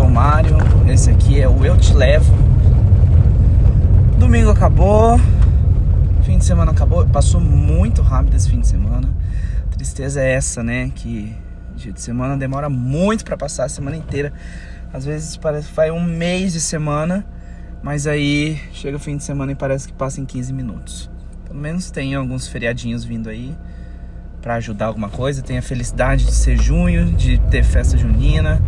sou o Mário, esse aqui é o Eu Te Levo. Domingo acabou, fim de semana acabou, passou muito rápido esse fim de semana. Tristeza é essa, né? Que dia de semana demora muito para passar a semana inteira. Às vezes parece que vai um mês de semana, mas aí chega o fim de semana e parece que passa em 15 minutos. Pelo menos tem alguns feriadinhos vindo aí para ajudar alguma coisa. Tem a felicidade de ser junho, de ter festa junina.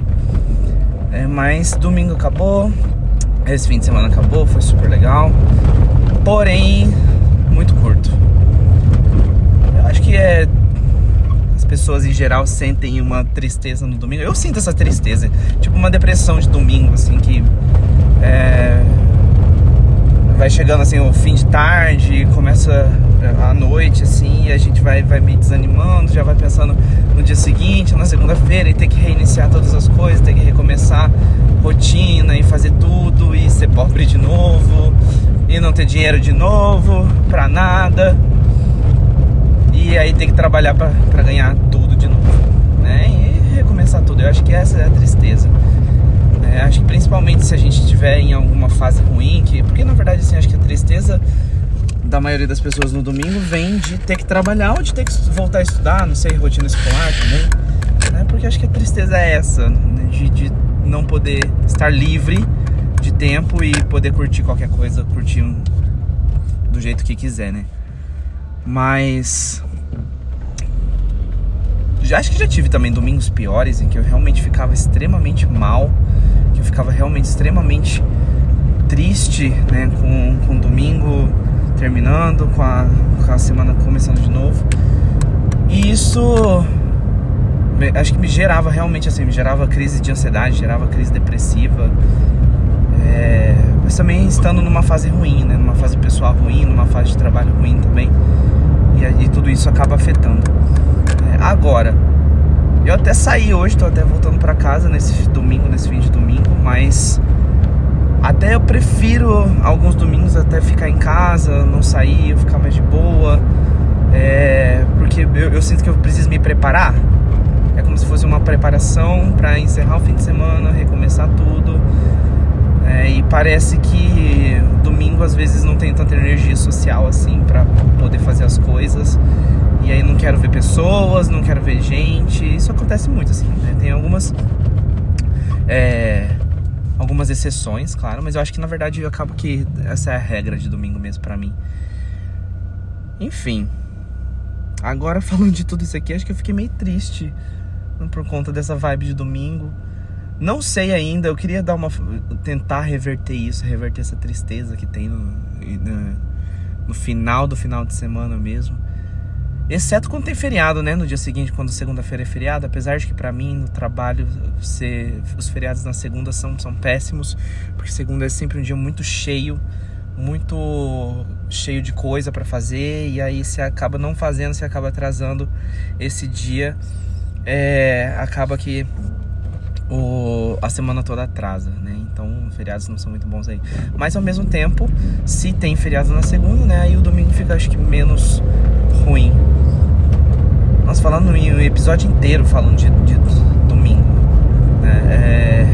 É, mas domingo acabou, esse fim de semana acabou, foi super legal. Porém, muito curto. Eu acho que é. As pessoas em geral sentem uma tristeza no domingo. Eu sinto essa tristeza, tipo uma depressão de domingo, assim, que. É, vai chegando assim o fim de tarde, começa a noite assim, e a gente vai, vai me desanimando, já vai pensando no dia seguinte, na segunda-feira, e ter que reiniciar todas as coisas, ter que recomeçar rotina e fazer tudo, pobre de novo, e não ter dinheiro de novo, pra nada. E aí ter que trabalhar pra ganhar tudo de novo, né? E recomeçar tudo. Eu acho que essa é a tristeza. É, acho que principalmente se a gente estiver em alguma fase ruim, que, porque na verdade assim, acho que a tristeza da maioria das pessoas no domingo vem de ter que trabalhar ou de ter que voltar a estudar, não sei, rotina escolar também. Né? Porque acho que a tristeza é essa, né? de, de não poder estar livre de tempo e poder curtir qualquer coisa, curtir do jeito que quiser, né? Mas já acho que já tive também domingos piores em que eu realmente ficava extremamente mal, que eu ficava realmente extremamente triste, né, com, com o domingo terminando, com a, com a semana começando de novo. E isso acho que me gerava realmente assim, me gerava crise de ansiedade, gerava crise depressiva. É, mas também estando numa fase ruim, né? Numa fase pessoal ruim, numa fase de trabalho ruim também. E, e tudo isso acaba afetando. É, agora, eu até saí hoje, tô até voltando para casa nesse domingo, nesse fim de domingo, mas até eu prefiro alguns domingos até ficar em casa, não sair, ficar mais de boa. É, porque eu, eu, sinto que eu preciso me preparar. É como se fosse uma preparação para encerrar o fim de semana, recomeçar tudo. É, e parece que domingo às vezes não tem tanta energia social assim para poder fazer as coisas. E aí não quero ver pessoas, não quero ver gente. Isso acontece muito assim, né? Tem algumas é, algumas exceções, claro, mas eu acho que na verdade eu acabo que essa é a regra de domingo mesmo para mim. Enfim. Agora falando de tudo isso aqui, acho que eu fiquei meio triste por conta dessa vibe de domingo. Não sei ainda, eu queria dar uma tentar reverter isso, reverter essa tristeza que tem no, no, no final do final de semana mesmo. Exceto quando tem feriado, né? No dia seguinte, quando segunda-feira é feriado. Apesar de que para mim, no trabalho, ser, os feriados na segunda são, são péssimos. Porque segunda é sempre um dia muito cheio. Muito cheio de coisa para fazer. E aí você acaba não fazendo, você acaba atrasando esse dia. É, acaba que o, a semana toda atrasa, né? Então, feriados não são muito bons aí. Mas ao mesmo tempo, se tem feriado na segunda, né? Aí o domingo fica, acho que, menos ruim. Nós falando em um episódio inteiro falando de, de domingo. Né?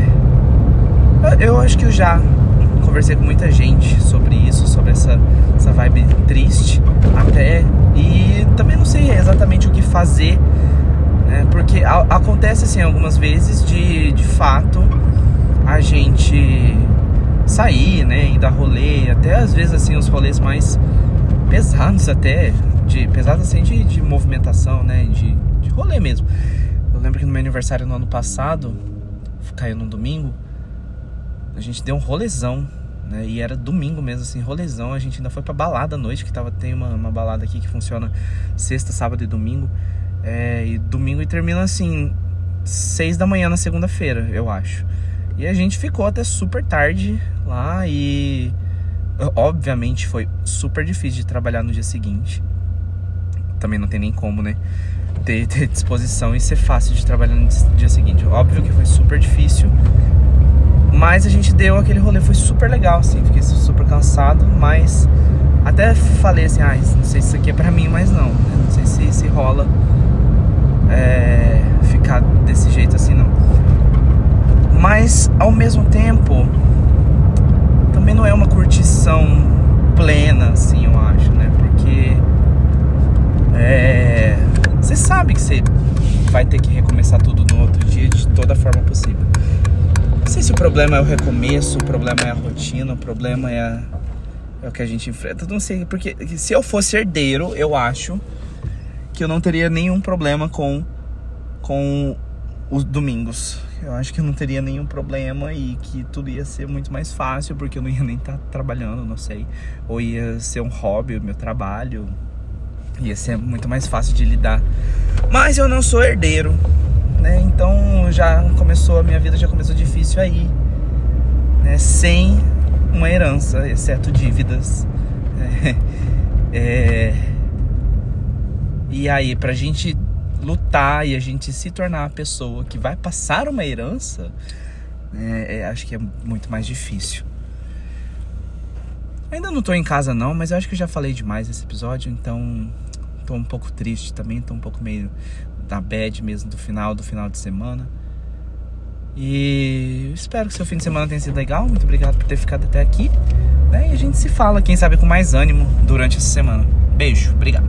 É, eu acho que eu já conversei com muita gente sobre isso, sobre essa, essa vibe triste até. E também não sei exatamente o que fazer né? Porque a, acontece assim algumas vezes de, de fato a gente sair, né, e dar rolê, até às vezes assim os rolês mais pesados até, de pesados assim de, de movimentação, né, de, de rolê mesmo. Eu lembro que no meu aniversário no ano passado, caiu num domingo, a gente deu um rolezão, né, e era domingo mesmo, assim, rolezão. A gente ainda foi pra balada à noite, que tava, tem uma, uma balada aqui que funciona sexta, sábado e domingo. É, e domingo e termina assim, seis da manhã na segunda-feira, eu acho. E a gente ficou até super tarde lá e obviamente foi super difícil de trabalhar no dia seguinte. Também não tem nem como, né? Ter, ter disposição e ser fácil de trabalhar no dia seguinte. Óbvio que foi super difícil. Mas a gente deu aquele rolê, foi super legal, assim. Fiquei super cansado, mas até falei assim, ah, não sei se isso aqui é pra mim, mas não. Né? Não sei se, se rola é, ficar desse jeito assim, não. Mas ao mesmo tempo, também não é uma curtição plena, assim, eu acho, né? Porque é, você sabe que você vai ter que recomeçar tudo no outro dia de toda forma possível. Não sei se o problema é o recomeço, o problema é a rotina, o problema é, a, é o que a gente enfrenta. Não sei, porque se eu fosse herdeiro, eu acho que eu não teria nenhum problema com, com os domingos. Eu acho que eu não teria nenhum problema e que tudo ia ser muito mais fácil, porque eu não ia nem estar tá trabalhando, não sei. Ou ia ser um hobby, o meu trabalho. Ia ser muito mais fácil de lidar. Mas eu não sou herdeiro, né? Então já começou, a minha vida já começou difícil aí. Né? Sem uma herança, exceto dívidas. É, é... E aí, pra gente lutar e a gente se tornar a pessoa que vai passar uma herança, é, é, acho que é muito mais difícil. Ainda não tô em casa não, mas eu acho que eu já falei demais esse episódio, então tô um pouco triste também, tô um pouco meio na bad mesmo do final, do final de semana. E espero que seu fim de semana tenha sido legal. Muito obrigado por ter ficado até aqui. Né? E a gente se fala, quem sabe, com mais ânimo durante essa semana. Beijo, obrigado.